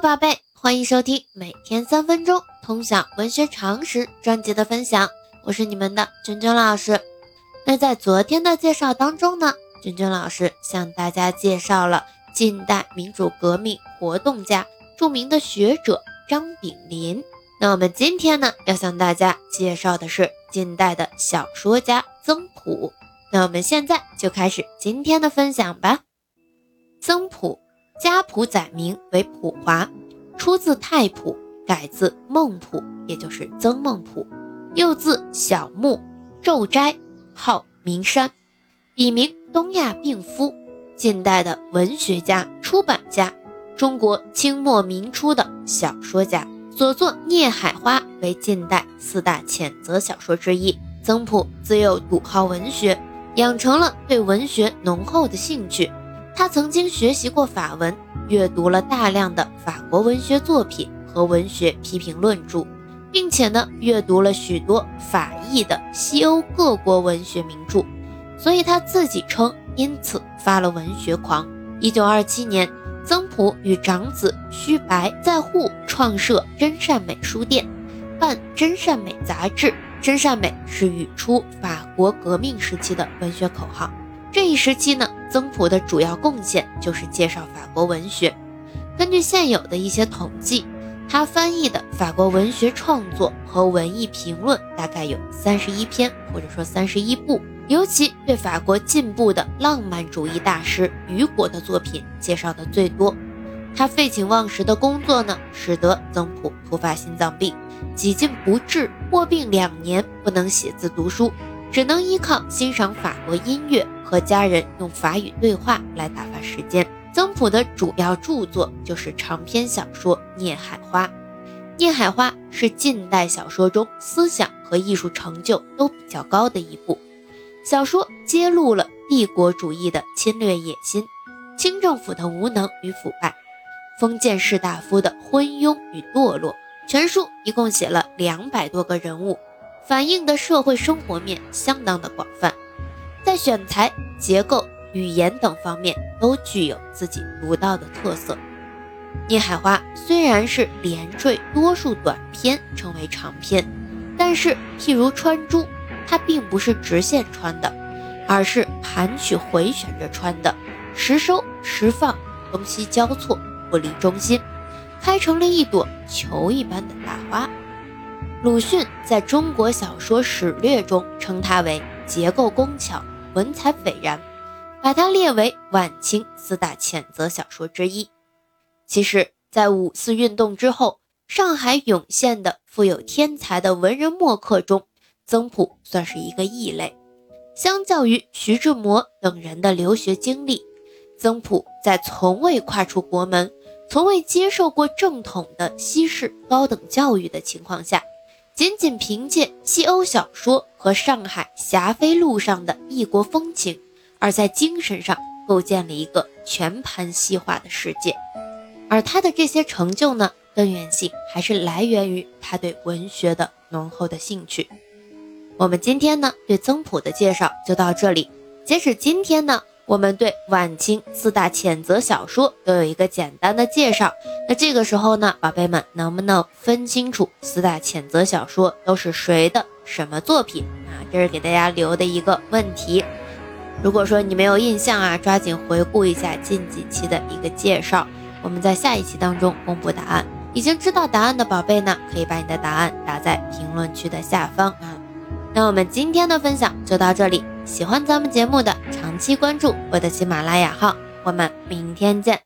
宝贝，欢迎收听每天三分钟通晓文学常识专辑的分享，我是你们的娟娟老师。那在昨天的介绍当中呢，娟娟老师向大家介绍了近代民主革命活动家、著名的学者张炳麟。那我们今天呢，要向大家介绍的是近代的小说家曾朴。那我们现在就开始今天的分享吧。曾朴。家谱载名为普华，出自太仆，改自孟朴，也就是曾孟朴，又字小木，昼斋，号名山，笔名东亚病夫，近代的文学家、出版家，中国清末民初的小说家，所作《孽海花》为近代四大谴责小说之一。曾朴自幼笃好文学，养成了对文学浓厚的兴趣。他曾经学习过法文，阅读了大量的法国文学作品和文学批评论著，并且呢，阅读了许多法译的西欧各国文学名著，所以他自己称因此发了文学狂。一九二七年，曾朴与长子须白在沪创设真善美书店，办真善美杂志。真善美是语出法国革命时期的文学口号。这一时期呢，曾朴的主要贡献就是介绍法国文学。根据现有的一些统计，他翻译的法国文学创作和文艺评论大概有三十一篇，或者说三十一部。尤其对法国进步的浪漫主义大师雨果的作品介绍的最多。他废寝忘食的工作呢，使得曾朴突发心脏病，几近不治，卧病两年，不能写字读书。只能依靠欣赏法国音乐和家人用法语对话来打发时间。曾朴的主要著作就是长篇小说《孽海花》。《孽海花》是近代小说中思想和艺术成就都比较高的一部小说，揭露了帝国主义的侵略野心、清政府的无能与腐败、封建士大夫的昏庸与堕落。全书一共写了两百多个人物。反映的社会生活面相当的广泛，选材、结构、语言等方面都具有自己独到的特色。《聂海花》虽然是连缀多数短篇成为长篇，但是譬如穿珠，它并不是直线穿的，而是盘曲回旋着穿的，时收时放，东西交错，不离中心，开成了一朵球一般的大花。鲁迅在中国小说史略中称它为结构工巧、文采斐然，把它列为晚清四大谴责小说之一。其实，在五四运动之后，上海涌现的富有天才的文人墨客中，曾朴算是一个异类。相较于徐志摩等人的留学经历，曾朴在从未跨出国门、从未接受过正统的西式高等教育的情况下，仅仅凭借西欧小说和上海霞飞路上的异国风情，而在精神上构建了一个全盘西化的世界。而他的这些成就呢，根源性还是来源于他对文学的浓厚的兴趣。我们今天呢，对曾朴的介绍就到这里。截止今天呢。我们对晚清四大谴责小说都有一个简单的介绍。那这个时候呢，宝贝们能不能分清楚四大谴责小说都是谁的什么作品啊？这是给大家留的一个问题。如果说你没有印象啊，抓紧回顾一下近几期的一个介绍。我们在下一期当中公布答案。已经知道答案的宝贝呢，可以把你的答案打在评论区的下方啊。那我们今天的分享就到这里。喜欢咱们节目的，期关注我的喜马拉雅号，我们明天见。